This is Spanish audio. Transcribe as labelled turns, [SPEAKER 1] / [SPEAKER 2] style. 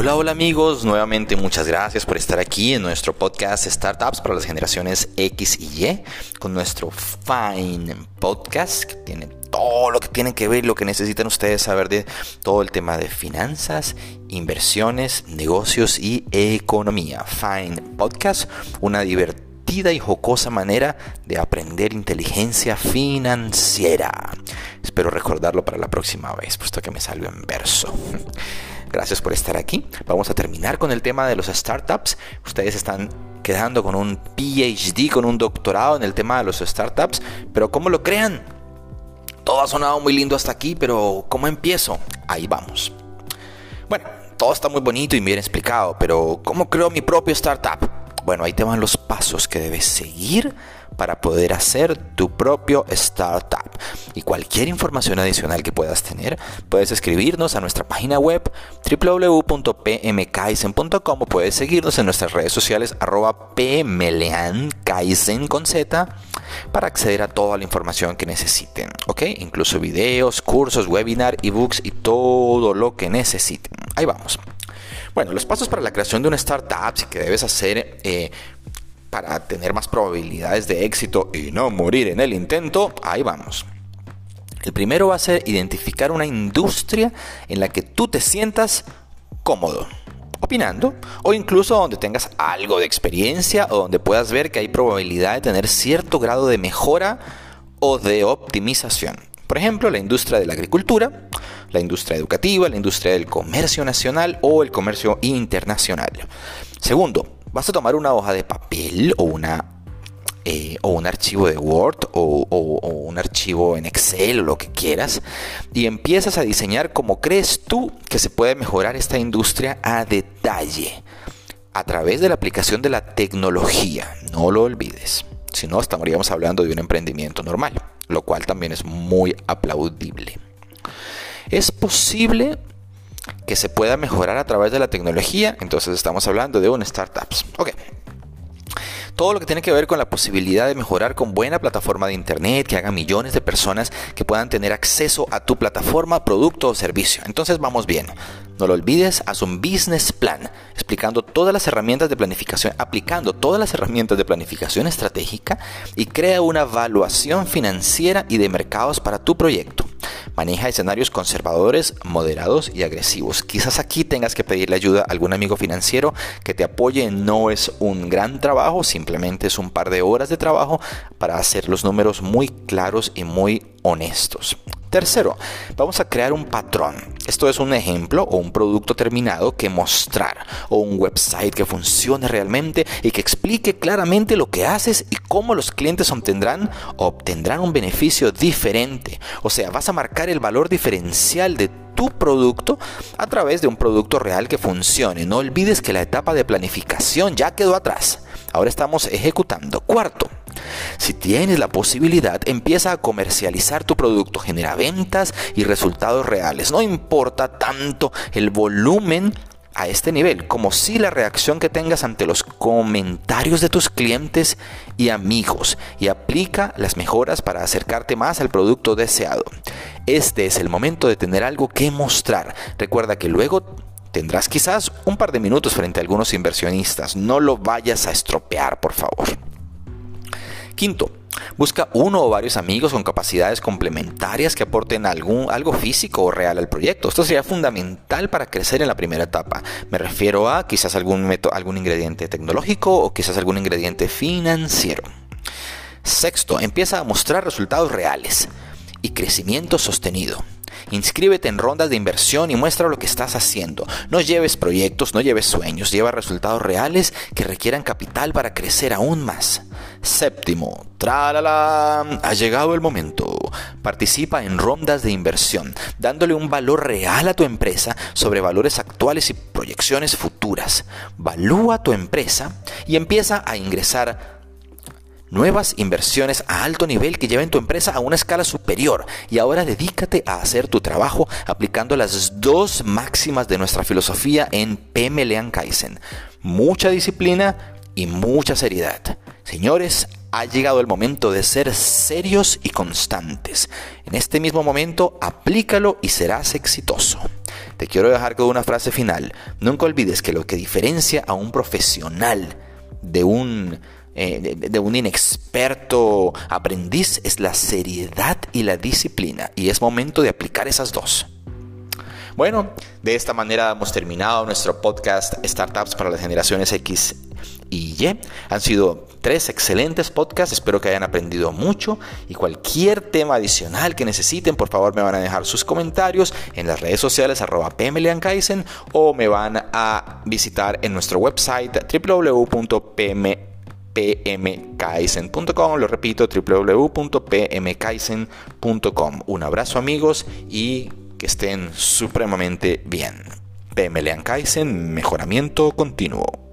[SPEAKER 1] Hola, hola amigos, nuevamente muchas gracias por estar aquí en nuestro podcast Startups para las generaciones X y Y, con nuestro Fine Podcast que tiene todo lo que tiene que ver, lo que necesitan ustedes saber de todo el tema de finanzas, inversiones, negocios y economía. Fine Podcast, una divertida y jocosa manera de aprender inteligencia financiera. Espero recordarlo para la próxima vez, puesto que me salió en verso. Gracias por estar aquí. Vamos a terminar con el tema de los startups. Ustedes están quedando con un PhD, con un doctorado en el tema de los startups, pero ¿cómo lo crean? Todo ha sonado muy lindo hasta aquí, pero ¿cómo empiezo? Ahí vamos. Bueno, todo está muy bonito y bien explicado, pero ¿cómo creo mi propio startup? Bueno, ahí te van los pasos que debes seguir para poder hacer tu propio startup. Y cualquier información adicional que puedas tener, puedes escribirnos a nuestra página web www.pmkaizen.com o puedes seguirnos en nuestras redes sociales arroba pmleankaizen con Z para acceder a toda la información que necesiten, ¿ok? Incluso videos, cursos, webinar, ebooks y todo lo que necesiten. Ahí vamos. Bueno, los pasos para la creación de una startup que debes hacer eh, para tener más probabilidades de éxito y no morir en el intento, ahí vamos. El primero va a ser identificar una industria en la que tú te sientas cómodo, opinando, o incluso donde tengas algo de experiencia o donde puedas ver que hay probabilidad de tener cierto grado de mejora o de optimización. Por ejemplo, la industria de la agricultura, la industria educativa, la industria del comercio nacional o el comercio internacional. Segundo, vas a tomar una hoja de papel o una eh, o un archivo de Word o, un archivo en Excel o lo que quieras y empiezas a diseñar como crees tú que se puede mejorar esta industria a detalle a través de la aplicación de la tecnología. No lo olvides. Si no, estaríamos hablando de un emprendimiento normal, lo cual también es muy aplaudible. Es posible que se pueda mejorar a través de la tecnología, entonces estamos hablando de un startups. Ok. Todo lo que tiene que ver con la posibilidad de mejorar con buena plataforma de internet que haga millones de personas que puedan tener acceso a tu plataforma, producto o servicio. Entonces vamos bien. No lo olvides, haz un business plan explicando todas las herramientas de planificación, aplicando todas las herramientas de planificación estratégica y crea una evaluación financiera y de mercados para tu proyecto. Maneja escenarios conservadores, moderados y agresivos. Quizás aquí tengas que pedirle ayuda a algún amigo financiero que te apoye. No es un gran trabajo, simplemente es un par de horas de trabajo para hacer los números muy claros y muy honestos. Tercero, vamos a crear un patrón. Esto es un ejemplo o un producto terminado que mostrar o un website que funcione realmente y que explique claramente lo que haces y cómo los clientes obtendrán obtendrán un beneficio diferente. O sea, vas a marcar el valor diferencial de tu producto a través de un producto real que funcione. No olvides que la etapa de planificación ya quedó atrás. Ahora estamos ejecutando. Cuarto, si tienes la posibilidad, empieza a comercializar tu producto, genera ventas y resultados reales. No importa tanto el volumen a este nivel, como si la reacción que tengas ante los comentarios de tus clientes y amigos y aplica las mejoras para acercarte más al producto deseado. Este es el momento de tener algo que mostrar. Recuerda que luego tendrás quizás un par de minutos frente a algunos inversionistas. No lo vayas a estropear, por favor. Quinto, busca uno o varios amigos con capacidades complementarias que aporten algún, algo físico o real al proyecto. Esto sería fundamental para crecer en la primera etapa. Me refiero a quizás algún, algún ingrediente tecnológico o quizás algún ingrediente financiero. Sexto, empieza a mostrar resultados reales y crecimiento sostenido. Inscríbete en rondas de inversión y muestra lo que estás haciendo. No lleves proyectos, no lleves sueños, lleva resultados reales que requieran capital para crecer aún más. Séptimo, tralala, ha llegado el momento. Participa en rondas de inversión, dándole un valor real a tu empresa sobre valores actuales y proyecciones futuras. Valúa tu empresa y empieza a ingresar nuevas inversiones a alto nivel que lleven tu empresa a una escala superior. Y ahora dedícate a hacer tu trabajo aplicando las dos máximas de nuestra filosofía en PMLean Kaizen. Mucha disciplina y mucha seriedad. Señores, ha llegado el momento de ser serios y constantes. En este mismo momento, aplícalo y serás exitoso. te quiero dejar con una frase final. Nunca olvides que lo que diferencia a un profesional de un eh, de, un inexperto aprendiz es la seriedad y la disciplina. Y es momento de aplicar esas dos. Bueno, de esta manera hemos terminado nuestro podcast Startups para las generaciones X y Y. Han sido tres excelentes podcasts, espero que hayan aprendido mucho y cualquier tema adicional que necesiten, por favor me van a dejar sus comentarios en las redes sociales arroba pmleankaisen o me van a visitar en nuestro website www.pm pmkaisen.com. Lo repito, www.pmkaisen.com. Un abrazo amigos y que estén supremamente bien. PM Kaisen, mejoramiento continuo.